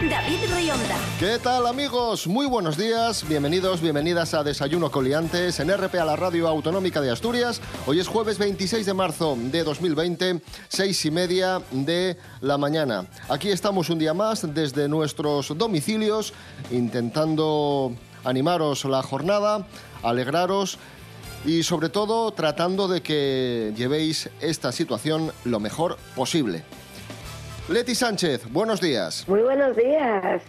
David Rionda. ¿Qué tal amigos? Muy buenos días, bienvenidos, bienvenidas a Desayuno Coliantes en RP a la Radio Autonómica de Asturias. Hoy es jueves 26 de marzo de 2020, seis y media de la mañana. Aquí estamos un día más desde nuestros domicilios intentando animaros la jornada, alegraros y sobre todo tratando de que llevéis esta situación lo mejor posible. Leti Sánchez, buenos días. Muy buenos días.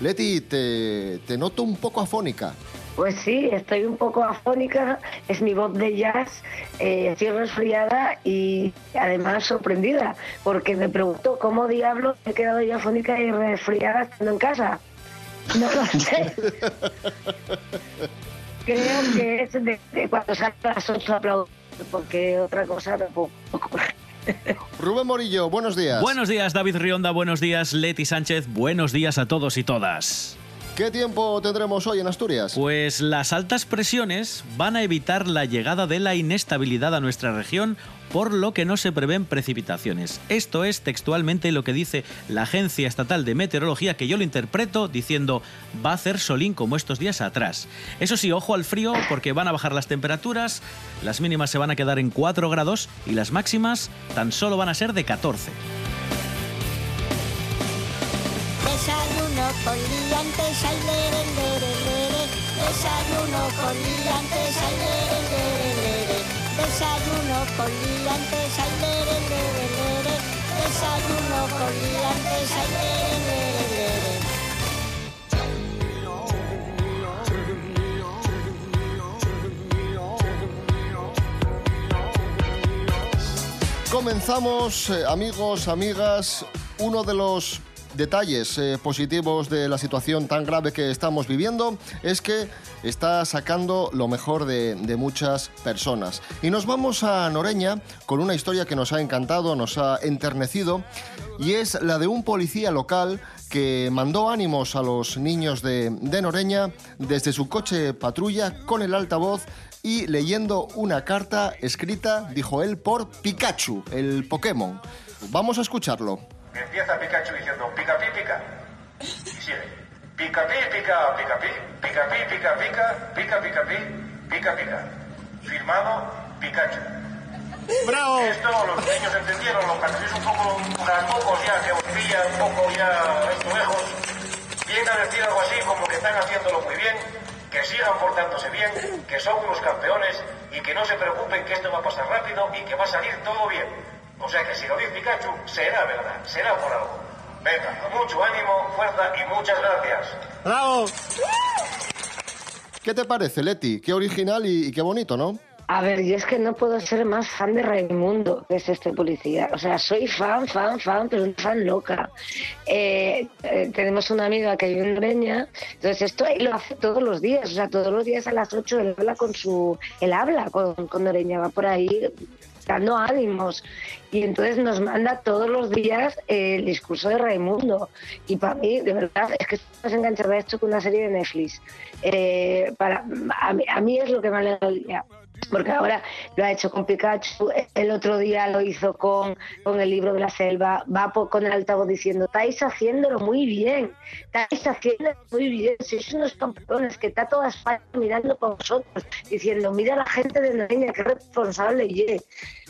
Leti, te, te noto un poco afónica. Pues sí, estoy un poco afónica, es mi voz de jazz, eh, estoy resfriada y además sorprendida, porque me pregunto cómo diablos he quedado yo afónica y resfriada estando en casa. No lo sé. Creo que es de, de cuando salgo a las 8 aplaudo, porque otra cosa tampoco. Rubén Morillo, buenos días. Buenos días, David Rionda. Buenos días, Leti Sánchez. Buenos días a todos y todas. ¿Qué tiempo tendremos hoy en Asturias? Pues las altas presiones van a evitar la llegada de la inestabilidad a nuestra región, por lo que no se prevén precipitaciones. Esto es textualmente lo que dice la Agencia Estatal de Meteorología, que yo lo interpreto diciendo va a hacer solín como estos días atrás. Eso sí, ojo al frío porque van a bajar las temperaturas, las mínimas se van a quedar en 4 grados y las máximas tan solo van a ser de 14. Con liantes, ay, lere, lere, lere. Desayuno con liantes, ay, lere, lere, lere. Desayuno con liantes, ay, lere, lere, lere. Desayuno con liantes, ay, lere. Comenzamos, eh, amigos, amigas, uno de los detalles eh, positivos de la situación tan grave que estamos viviendo es que está sacando lo mejor de, muchas personas. Y nos vamos a Noreña con una historia que nos ha encantado, nos ha enternecido, y es la de un policía local que mandó ánimos a los niños de, de Noreña desde su coche patrulla con el altavoz y leyendo una carta escrita, dijo él, por Pikachu, el Pokémon. Vamos a escucharlo. Empieza Pikachu diciendo pica pi pica. Y sigue. Pica pi pica pica pi. Pica pi pica pica. Pica pica pi. Pica pica. Firmado Pikachu. ¡Bravo! Esto los niños entendieron, los patrullos un poco, unas pocos ya que os pilla un poco ya esto lejos. Viene a decir algo así como que están haciéndolo muy bien, que sigan portándose bien, que son unos campeones y que no se preocupen que esto va a pasar rápido y que va a salir todo bien. O sea que si lo dice Pikachu, será verdad, será por algo. Venga, con mucho ánimo, fuerza y muchas gracias. ¡Bravo! ¿Qué te parece, Leti? Qué original y, y qué bonito, ¿no? A ver, yo es que no puedo ser más fan de Raimundo, que es este policía. O sea, soy fan, fan, fan, pero una fan loca. Eh, eh, tenemos una amiga que vive en Noreña, entonces esto él lo hace todos los días. O sea, todos los días a las 8 él habla con su. Él habla con, con Noreña, va por ahí dando ánimos. Y entonces nos manda todos los días el discurso de Raimundo. Y para mí, de verdad, es que estoy más enganchada a esto que una serie de Netflix. Eh, para, a, mí, a es lo que me alegra el día. Porque ahora lo ha hecho con Pikachu, el otro día lo hizo con, con el libro de la selva, va por- con el altavoz diciendo, estáis haciéndolo muy bien, estáis haciéndolo muy bien, sois unos campeones que está toda España mirando por vosotros, diciendo, mira la gente de Noreña, qué responsable y es".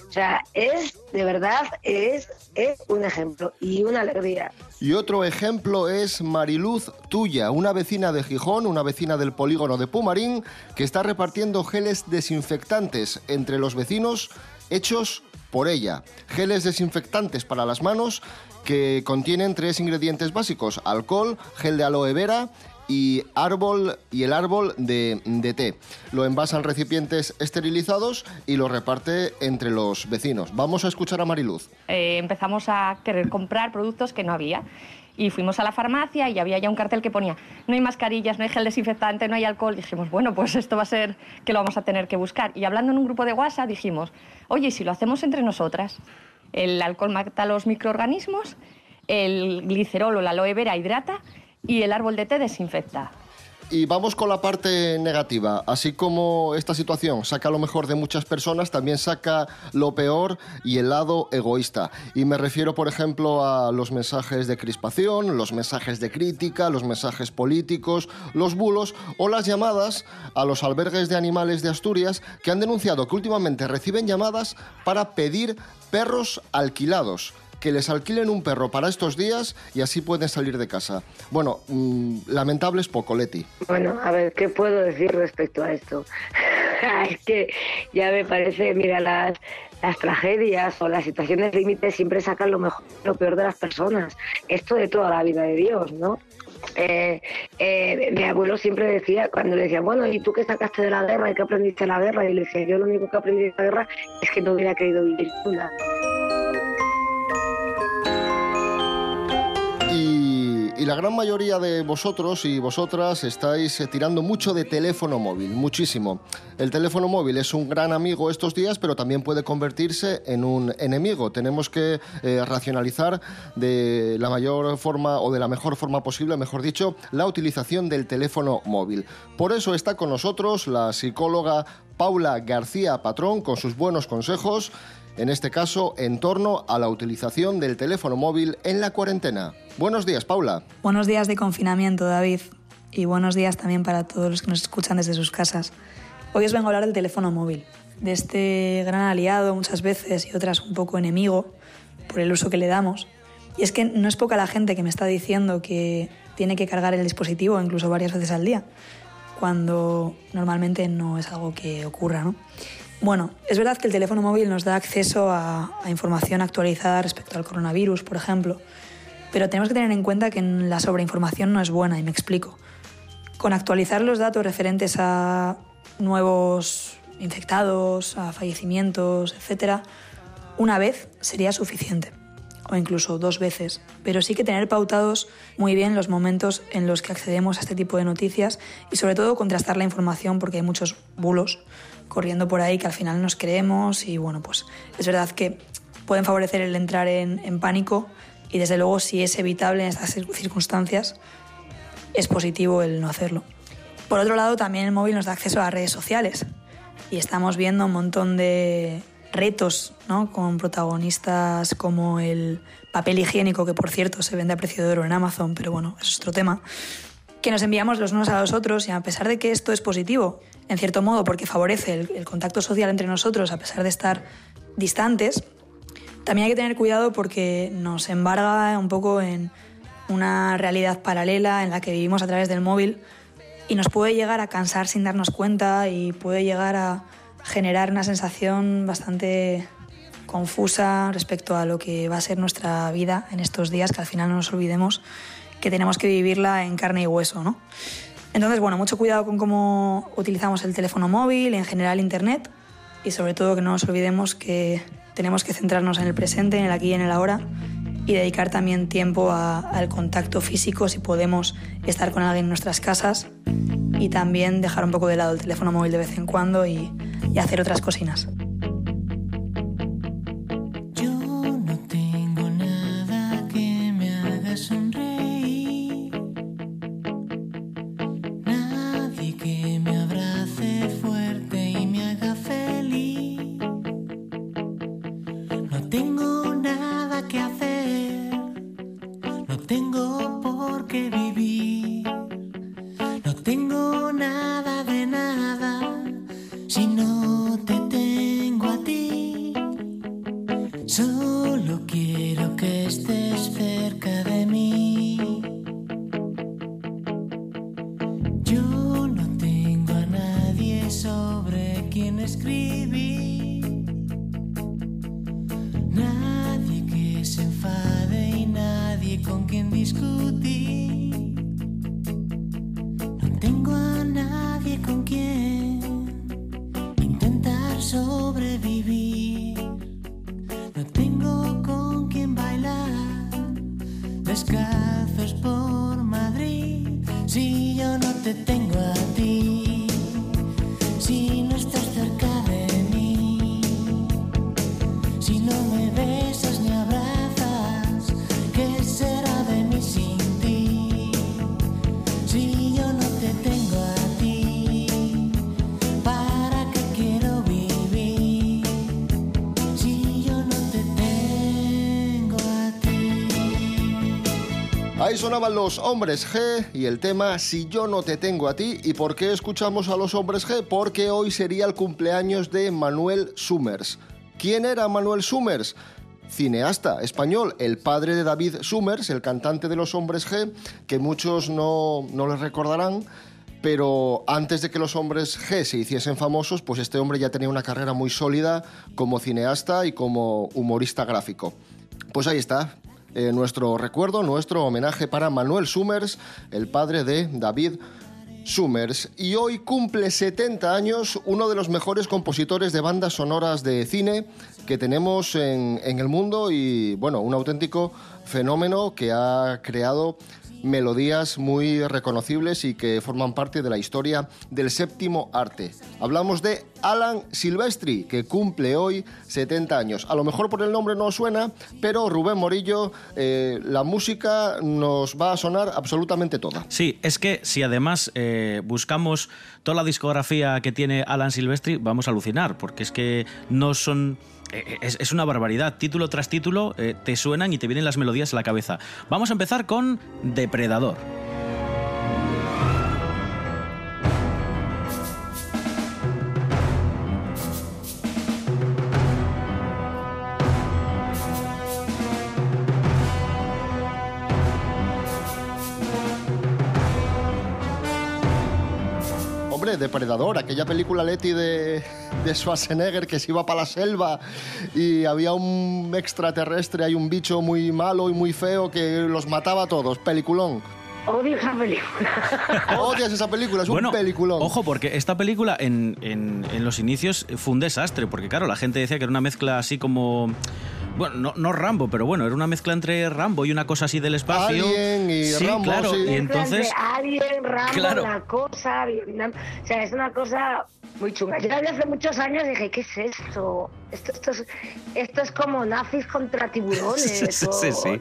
O sea, es, de verdad, es, es un ejemplo y una alegría. Y otro ejemplo es Mariluz Tuya, una vecina de Gijón, una vecina del polígono de Pumarín, que está repartiendo geles desinfectantes entre los vecinos hechos por ella. Geles desinfectantes para las manos que contienen tres ingredientes básicos, alcohol, gel de aloe vera y árbol y el árbol de, té. Lo envasa en recipientes esterilizados y lo reparte entre los vecinos. Vamos a escuchar a Mariluz. eh, empezamos a querer comprar productos que no había. Y fuimos a la farmacia y había ya un cartel que ponía, no hay mascarillas, no hay gel desinfectante, no hay alcohol. Dijimos, bueno, pues esto va a ser que lo vamos a tener que buscar. Y hablando en un grupo de WhatsApp dijimos, oye, ¿y si lo hacemos entre nosotras, el alcohol mata los microorganismos, el glicerol o la aloe vera hidrata y el árbol de té desinfecta. Y vamos con la parte negativa. Así como esta situación saca lo mejor de muchas personas, también saca lo peor y el lado egoísta. Y me refiero, por ejemplo, a los mensajes de crispación, los mensajes de crítica, los mensajes políticos, los bulos o las llamadas a los albergues de animales de Asturias que han denunciado que últimamente reciben llamadas para pedir perros alquilados que les alquilen un perro para estos días y así pueden salir de casa. Bueno, mm, lamentable es poco, Leti. Bueno, a ver, ¿qué puedo decir respecto a esto? es que ya me parece, mira, las, las tragedias o las situaciones límites siempre sacan lo mejor, lo peor de las personas. Esto de toda la vida de Dios, ¿no? Eh, eh, mi abuelo siempre decía, cuando le decía, bueno, ¿y tú qué sacaste de la guerra y qué aprendiste de la guerra? Y le decía, yo lo único que aprendí de la guerra es que no hubiera querido vivir nunca. Y, la gran mayoría de vosotros y vosotras estáis eh, tirando mucho de teléfono móvil, muchísimo. El teléfono móvil es un gran amigo estos días, pero también puede convertirse en un enemigo. Tenemos que eh, racionalizar de la mayor forma o de la mejor forma posible, mejor dicho, la utilización del teléfono móvil. Por eso está con nosotros la psicóloga Paula García Patrón con sus buenos consejos en este caso en torno a la utilización del teléfono móvil en la cuarentena. Buenos días, Paula. Buenos días de confinamiento, David. Y buenos días también para todos los que nos escuchan desde sus casas. Hoy os vengo a hablar del teléfono móvil, de este gran aliado muchas veces y otras un poco enemigo por el uso que le damos. Y es que no es poca la gente que me está diciendo que tiene que cargar el dispositivo incluso varias veces al día, cuando normalmente no es algo que ocurra, ¿no? Bueno, es verdad que el teléfono móvil nos da acceso a, información actualizada respecto al coronavirus, por ejemplo, pero tenemos que tener en cuenta que la sobreinformación no es buena, y me explico. Con actualizar los datos referentes a nuevos infectados, a fallecimientos, etc., una vez sería suficiente, o incluso dos veces, pero sí que tener pautados muy bien los momentos en los que accedemos a este tipo de noticias y sobre todo contrastar la información porque hay muchos bulos corriendo por ahí que al final nos creemos y bueno, pues es verdad que pueden favorecer el entrar en, en pánico y desde luego si es evitable en estas circunstancias es positivo el no hacerlo. Por otro lado, también el móvil nos da acceso a redes sociales y estamos viendo un montón de retos ¿no? con protagonistas como el papel higiénico, que por cierto se vende a precio de oro en Amazon, pero bueno, es otro tema, que nos enviamos los unos a los otros y a pesar de que esto es positivo, en cierto modo, porque favorece el contacto social entre nosotros a pesar de estar distantes, también hay que tener cuidado porque nos embarga un poco en una realidad paralela en la que vivimos a través del móvil y nos puede llegar a cansar sin darnos cuenta y puede llegar a generar una sensación bastante confusa respecto a lo que va a ser nuestra vida en estos días, que al final no nos olvidemos que tenemos que vivirla en carne y hueso, ¿no? Entonces, bueno, mucho cuidado con cómo utilizamos el teléfono móvil, en general Internet, y sobre todo que no nos olvidemos que tenemos que centrarnos en el presente, en el aquí y en el ahora, y dedicar también tiempo a, al contacto físico si podemos estar con alguien en nuestras casas, y también dejar un poco de lado el teléfono móvil de vez en cuando y, y hacer otras cocinas. Ahí sonaban los hombres G y el tema Si yo no te tengo a ti. ¿Y por qué escuchamos a los hombres G? Porque hoy sería el cumpleaños de Manuel Summers. ¿Quién era Manuel Summers? Cineasta español, el padre de David Summers, el cantante de los hombres G, que muchos no, no les recordarán, pero antes de que los hombres G se hiciesen famosos, pues este hombre ya tenía una carrera muy sólida como cineasta y como humorista gráfico. Pues ahí está, eh, nuestro recuerdo, nuestro homenaje para Manuel Summers, el padre de David Summers. Y hoy cumple 70 años uno de los mejores compositores de bandas sonoras de cine que tenemos en, en el mundo y, bueno, un auténtico fenómeno que ha creado melodías muy reconocibles y que forman parte de la historia del séptimo arte. Hablamos de Alan Silvestri, que cumple hoy 70 años. A lo mejor por el nombre no suena, pero Rubén Morillo, eh, la música nos va a sonar absolutamente toda. Sí, es que si además eh, buscamos toda la discografía que tiene Alan Silvestri, vamos a alucinar, porque es que no son eh, es, una barbaridad. Título tras título eh, te suenan y te vienen las melodías a la cabeza. Vamos a empezar con Depredador. Depredador, aquella película Leti de, de Schwarzenegger que se iba para la selva y había un extraterrestre, hay un bicho muy malo y muy feo que los mataba a todos. Peliculón. Odio esa película. Odias esa película, es un peliculón. Ojo, porque esta película en, en, en los inicios fue un desastre, porque claro, la gente decía que era una mezcla así como bueno, no, no, Rambo, pero bueno, era una mezcla entre Rambo y una cosa así del espacio. Alien y sí, Rambo, claro. sí. Y entonces. Alien, Rambo, Claro. una cosa, Vietnam. O sea, es una cosa muy chunga. Yo la vi hace muchos años y dije, ¿qué es esto? Esto, esto, es, esto es como nazis contra tiburones. Sí, o- sí,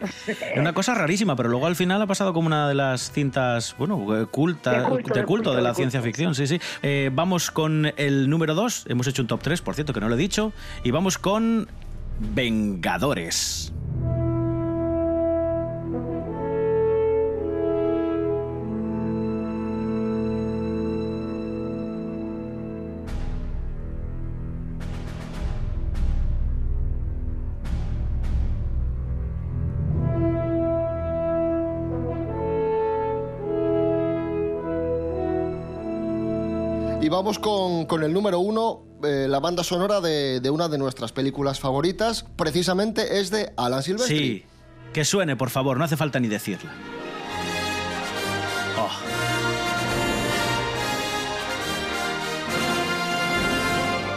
una cosa rarísima, pero luego al final ha pasado como una de las cintas, bueno, eh, culta, De culto, de de culto culto, de la de ciencia culto, ficción, sí, sí. Eh, vamos con el número 2, hemos hecho un top 3, por cierto, que no lo he dicho, y vamos con Vengadores. Y vamos con, con el número uno, eh, la banda sonora de, de una de nuestras películas favoritas. Precisamente es de Alan Silvestri. Sí, que suene, por favor, no hace falta ni decirla. Oh.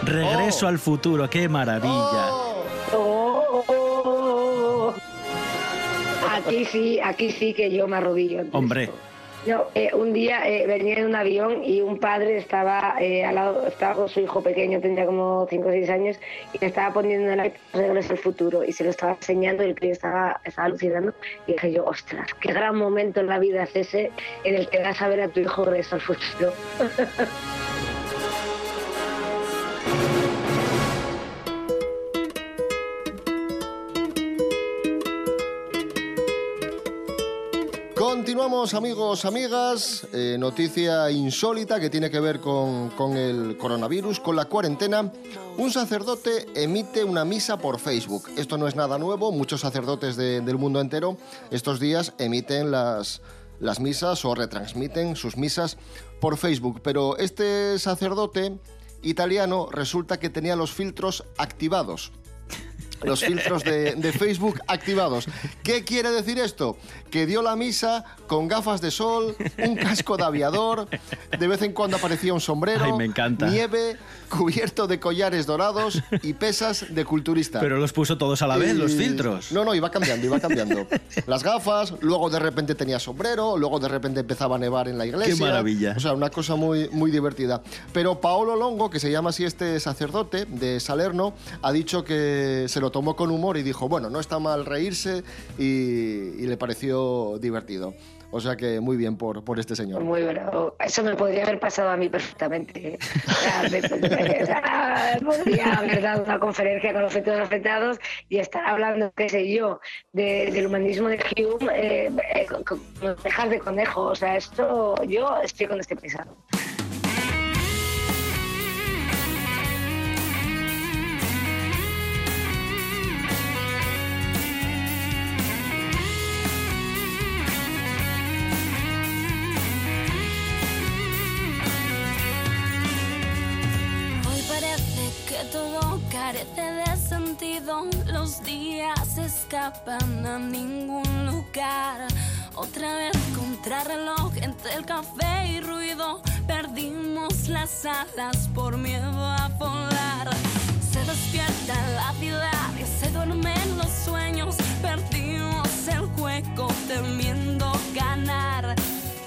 Regreso Oh. al futuro, qué maravilla. ¡Oh! Oh, oh, oh. Aquí sí, aquí sí que yo me arrodillo. Hombre. esto. No, eh, un día eh, venía en un avión y un padre estaba eh, al lado, estaba con su hijo pequeño, tendría como 5 o 6 años, y le estaba poniendo el regreso al futuro y se lo estaba enseñando y el crío estaba, estaba alucinando. Y dije yo, ostras, qué gran momento en la vida es ese en el que vas a ver a tu hijo regreso al futuro. Continuamos amigos, amigas. Eh, noticia insólita que tiene que ver con, el coronavirus, con la cuarentena. Un sacerdote emite una misa por Facebook. Esto no es nada nuevo. Muchos sacerdotes de- del mundo entero estos días emiten las misas o retransmiten sus misas por Facebook. Pero este sacerdote italiano resulta que tenía los filtros activados los filtros de, de Facebook activados. ¿Qué quiere decir esto? Que dio la misa con gafas de sol, un casco de aviador, de vez en cuando aparecía un sombrero, Ay, me encanta. nieve, cubierto de collares dorados y pesas de culturista. Pero los puso todos a la vez, los filtros. No, no, iba cambiando, iba cambiando. Las gafas, luego de repente tenía sombrero, luego de repente empezaba a nevar en la iglesia. Qué maravilla. O sea, una cosa muy, muy divertida. Pero Paolo Longo, que se llama así este sacerdote de Salerno, ha dicho que se lo tomó con humor y dijo, bueno, no está mal reírse y, le pareció divertido. O sea que muy bien por, por este señor. Muy bravo. Eso me podría haber pasado a mí perfectamente. Podría haber dado una conferencia con los afectados y estar hablando, qué sé yo, de- del humanismo de Hume, eh, eh, con, con orejas de conejo. O sea, esto, yo estoy con este pesado. Los días escapan a ningún lugar. Otra vez contrarreloj entre el café y ruido. Perdimos las alas por miedo a volar. Se despierta la ciudad y se duermen los sueños. Perdimos el juego temiendo ganar.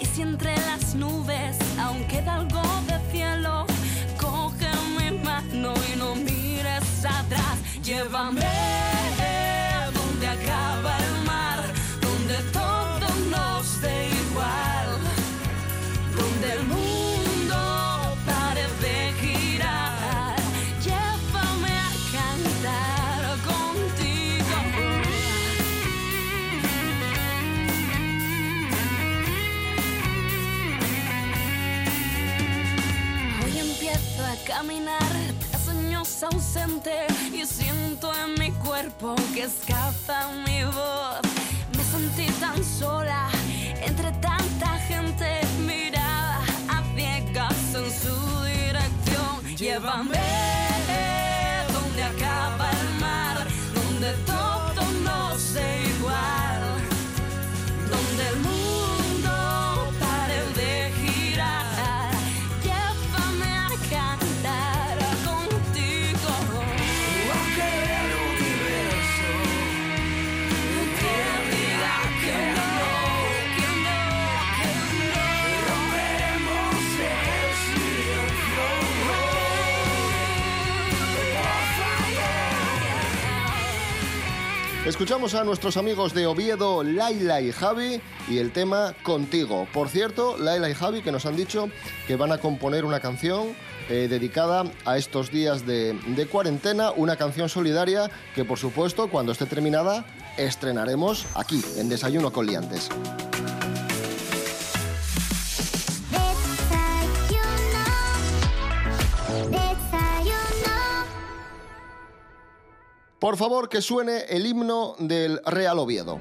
Y si entre las nubes aún queda algo Llévame y siento en mi cuerpo que escapa mi voz. Me sentí tan sola entre tanta gente mirada a ciegas en su dirección. Llévame Escuchamos a nuestros amigos de Oviedo, Laila y Javi, y el tema Contigo. Por cierto, Laila y Javi que nos han dicho que van a componer una canción eh, dedicada a estos días de, de cuarentena, una canción solidaria que por supuesto cuando esté terminada estrenaremos aquí, en Desayuno con Liantes. Por favor, que suene el himno del Real Oviedo.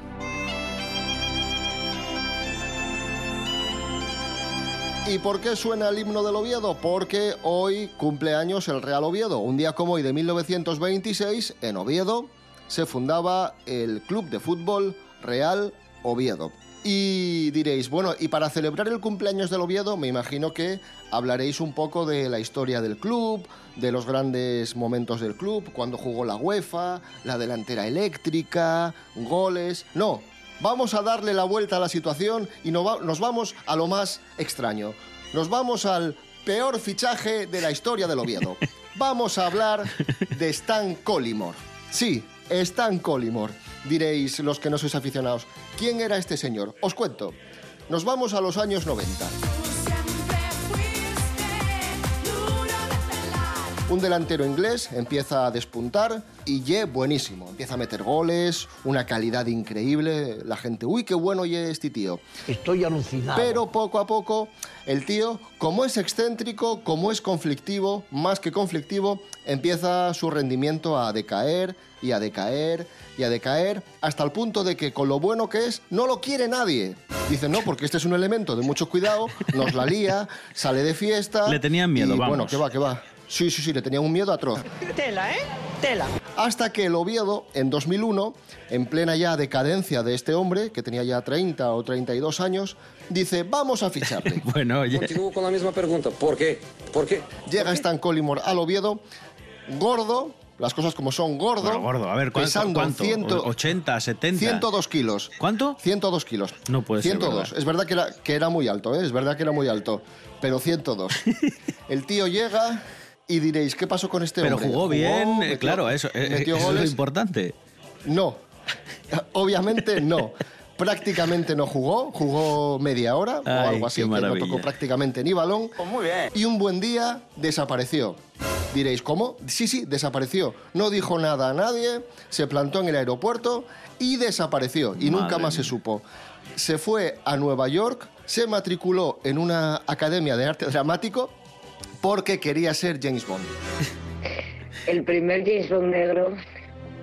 ¿Y por qué suena el himno del Oviedo? Porque hoy cumple años el Real Oviedo. Un día como hoy de 1926, en Oviedo, se fundaba el Club de Fútbol Real Oviedo. Y diréis, bueno, y para celebrar el cumpleaños del Oviedo, me imagino que hablaréis un poco de la historia del club, de los grandes momentos del club, cuando jugó la UEFA, la delantera eléctrica, goles. No, vamos a darle la vuelta a la situación y nos vamos a lo más extraño. Nos vamos al peor fichaje de la historia del Oviedo. Vamos a hablar de Stan Collymore. Sí, Stan Collymore. Diréis los que no sois aficionados, ¿quién era este señor? Os cuento. Nos vamos a los años 90. Un delantero inglés empieza a despuntar y ye buenísimo. Empieza a meter goles, una calidad increíble. La gente, uy, qué bueno ye este tío. Estoy alucinado. Pero poco a poco, el tío, como es excéntrico, como es conflictivo, más que conflictivo, empieza su rendimiento a decaer y a decaer y a decaer, hasta el punto de que con lo bueno que es, no lo quiere nadie. Dicen, no, porque este es un elemento de mucho cuidado, nos la lía, sale de fiesta. Le tenían miedo, y, vamos. Bueno, que va, que va. Sí, sí, sí, le tenían un miedo atroz. Tela, ¿eh? Tela. Hasta que el Oviedo, en 2001, en plena ya decadencia de este hombre, que tenía ya 30 o 32 años, dice, vamos a ficharle. Bueno, oye. Continúo con la misma pregunta. ¿Por qué? ¿Por qué? Llega Stan Collymore al Oviedo, gordo, las cosas como son, gordo, Bueno, gordo, a ver, ¿cuánto? pesando cuánto? 100 ¿80, 70? 102 kilos. ¿Cuánto? 102 kilos. No puede ser 102. verdad. Es verdad que era, que era muy alto, ¿eh? es verdad que era muy alto, pero 102. El tío llega Y diréis, ¿qué pasó con este Pero hombre? jugó bien, eh, metió- claro, eso, eh, metió eso es lo importante. No, obviamente no. Prácticamente no jugó, jugó media hora o algo así, que no tocó prácticamente ni balón. muy bien. Y un buen día desapareció. Diréis, ¿cómo? Sí, sí, desapareció. No dijo nada a nadie, se plantó en el aeropuerto y desapareció. Y nunca más se supo. Se fue a Nueva York, se matriculó en una academia de arte dramático porque quería ser James Bond. El primer James Bond negro.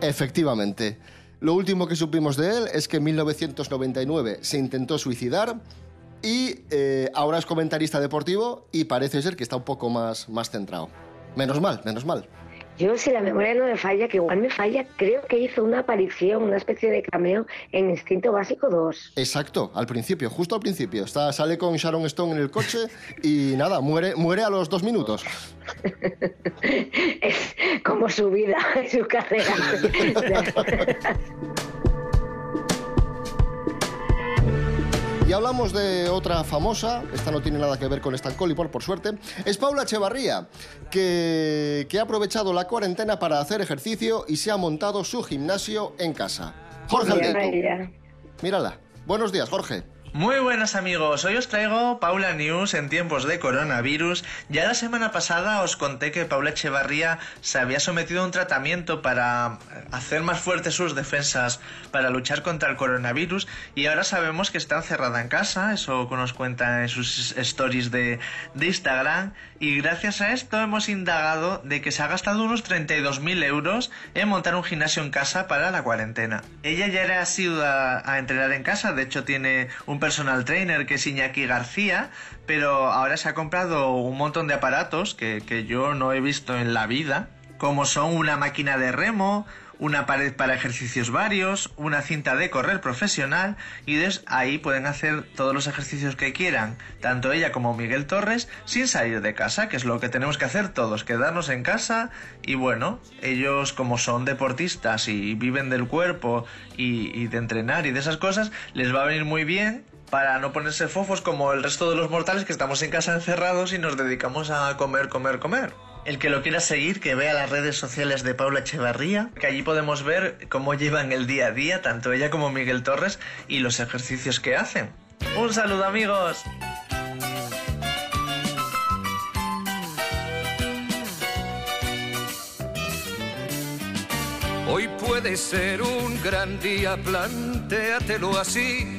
Efectivamente. Lo último que supimos de él es que en 1999 se intentó suicidar y eh, ahora es comentarista deportivo y parece ser que está un poco más, más centrado. Menos mal, menos mal. Yo, si la memoria no me falla, que igual me falla, creo que hizo una aparición, una especie de cameo en Instinto Básico 2. Exacto, al principio, justo al principio. Está, sale con Sharon Stone en el coche y nada, muere, muere a los dos minutos. Es como su vida, su carrera. Y hablamos de otra famosa, esta no tiene nada que ver con Stan Collipor, por suerte, es Paula Echevarría, que, que ha aprovechado la cuarentena para hacer ejercicio y se ha montado su gimnasio en casa. Jorge Aldeco, mírala. Buenos días, Jorge. Muy buenas amigos, hoy os traigo Paula News en tiempos de coronavirus. Ya la semana pasada os conté que Paula Echevarría se había sometido a un tratamiento para hacer más fuertes sus defensas para luchar contra el coronavirus y ahora sabemos que está encerrada en casa, eso nos cuenta en sus stories de, Instagram y gracias a esto hemos indagado de que se ha gastado unos 32.000 euros en montar un gimnasio en casa para la cuarentena. Ella ya era asidua a entrenar en casa, de hecho tiene un personal trainer que es Iñaki García, pero ahora se ha comprado un montón de aparatos que, que yo no he visto en la vida, como son una máquina de remo, una pared para ejercicios varios, una cinta de correr profesional y des ahí pueden hacer todos los ejercicios que quieran, tanto ella como Miguel Torres, sin salir de casa, que es lo que tenemos que hacer todos, quedarnos en casa y bueno, ellos como son deportistas y viven del cuerpo y de entrenar y de esas cosas, les va a venir muy bien para no ponerse fofos como el resto de los mortales que estamos en casa encerrados y nos dedicamos a comer, comer, comer. El que lo quiera seguir, que vea las redes sociales de Paula Echevarría, que allí podemos ver cómo llevan el día a día, tanto ella como Miguel Torres, y los ejercicios que hacen. Un saludo amigos. Hoy puede ser un gran día, plantéatelo así.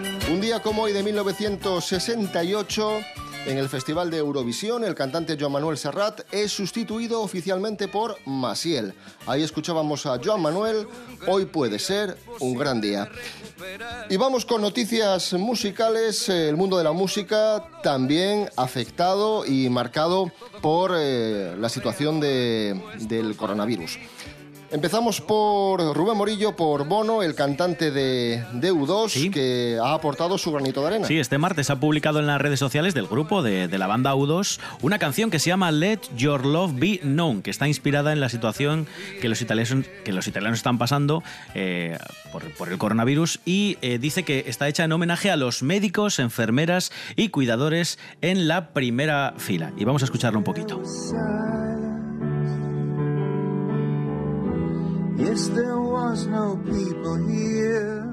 Un día como hoy de 1968, en el Festival de Eurovisión, el cantante Joan Manuel Serrat es sustituido oficialmente por Masiel. Ahí escuchábamos a Joan Manuel, hoy puede ser un gran día. Y vamos con noticias musicales. El mundo de la música también afectado y marcado por eh, la situación de- del coronavirus. Empezamos por Rubén Morillo, por Bono, el cantante de, de U2, que ha aportado su granito de arena. Sí, este martes ha publicado en las redes sociales del grupo de, de la banda U2 una canción que se llama Let Your Love Be Known, que está inspirada en la situación que los italianos, que los italianos están pasando eh, por, por el coronavirus y eh, dice que está hecha en homenaje a los médicos, enfermeras y cuidadores en la primera fila. Y vamos a escucharlo un poquito. Yes, there was no people here.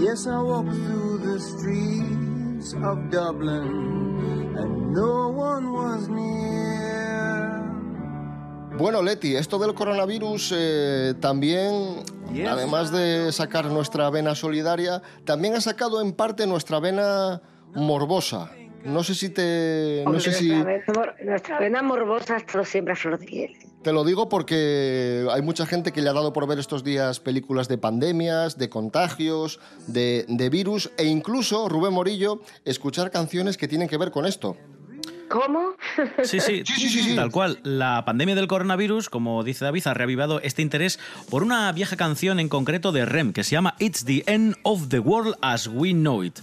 Yes, I walk through the streets of Dublin and no one was near. Bueno, Leti, esto del coronavirus eh, también, además de sacar nuestra vena solidaria, también ha sacado en parte nuestra vena morbosa. No sé si te... No Hombre, sé si... nuestra, vena, mor- nuestra vena morbosa ha estado siempre a flor de piel. Te lo digo porque hay mucha gente que le ha dado por ver estos días películas de pandemias, de contagios, de, de virus e incluso, Rubén Morillo, escuchar canciones que tienen que ver con esto. ¿Cómo? Sí, sí, tal cual. La pandemia del coronavirus, como dice David, ha reavivado este interés por una vieja canción en concreto de Rem que se llama It's the End of the World as We Know It.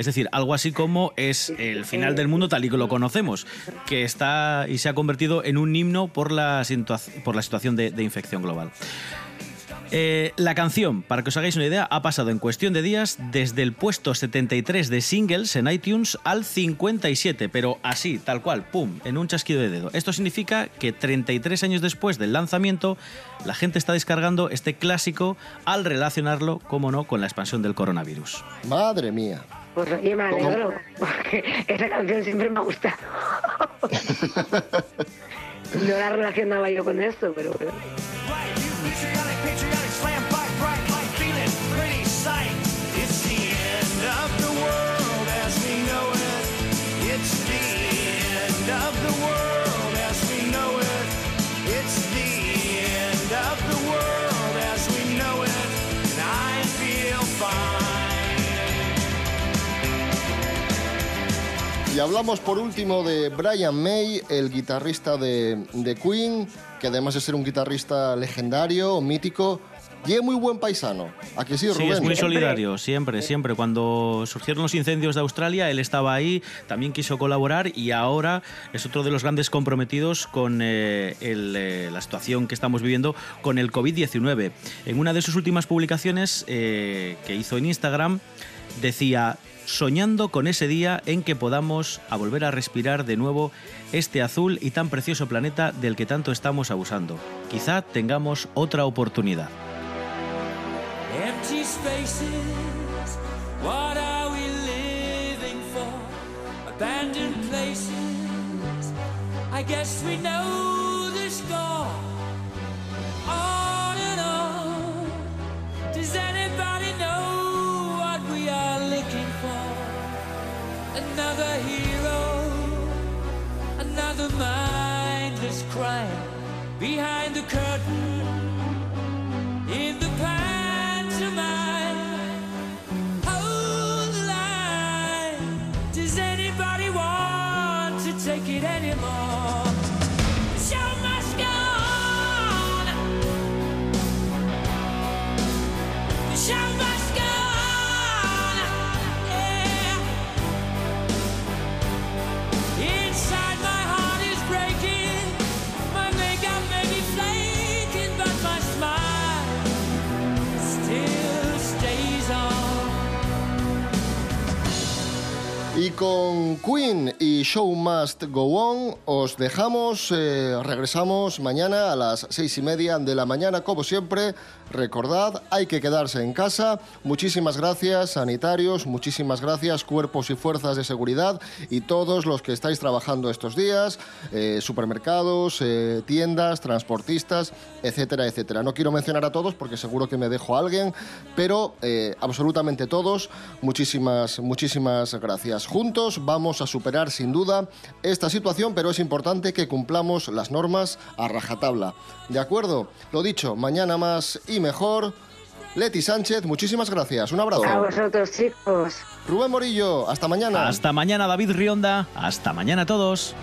Es decir, algo así como es el final del mundo tal y que lo conocemos, que está y se ha convertido en un himno por la, situación de, de infección global. Eh, la canción, para que os hagáis una idea, ha pasado en cuestión de días desde el puesto 73 de singles en iTunes al 57, pero así, tal cual, pum, en un chasquido de dedo. Esto significa que 33 años después del lanzamiento, la gente está descargando este clásico al relacionarlo, como no, con la expansión del coronavirus. Madre mía. Pues oye, me alegro, porque esa canción siempre me ha gustado. no la relacionaba yo con esto, pero bueno. Y hablamos por último de Brian May, el guitarrista de, de Queen, que además de ser un guitarrista legendario, mítico, y es muy buen paisano. ¿A que sí, Sí, Rubén? es muy solidario, siempre, siempre. Cuando surgieron los incendios de Australia, él estaba ahí, también quiso colaborar y ahora es otro de los grandes comprometidos con eh, el, eh, la situación que estamos viviendo con el COVID-19. En una de sus últimas publicaciones eh, que hizo en Instagram, decía, soñando con ese día en que podamos a volver a respirar de nuevo este azul y tan precioso planeta del que tanto estamos abusando. Quizá tengamos otra oportunidad. I guess we know mindless crime behind the curtain in the pantomime. Hold the line. Does anybody want to take it anymore? The con Queen y Show Must Go On os dejamos, eh, regresamos mañana a las seis y media de la mañana, como siempre. Recordad, hay que quedarse en casa. Muchísimas gracias, sanitarios, muchísimas gracias, cuerpos y fuerzas de seguridad y todos los que estáis trabajando estos días, eh, supermercados, eh, tiendas, transportistas, etcétera, etcétera. No quiero mencionar a todos porque seguro que me dejo a alguien, pero eh, absolutamente todos, muchísimas, muchísimas gracias. Juntos vamos a superar sin duda esta situación, pero es importante que cumplamos las normas a rajatabla. ¿De acuerdo? Lo dicho, mañana más y mejor. Leti Sánchez, muchísimas gracias. Un abrazo. A vosotros, chicos. Rubén Morillo, hasta mañana. Hasta mañana, David Rionda. Hasta mañana a todos.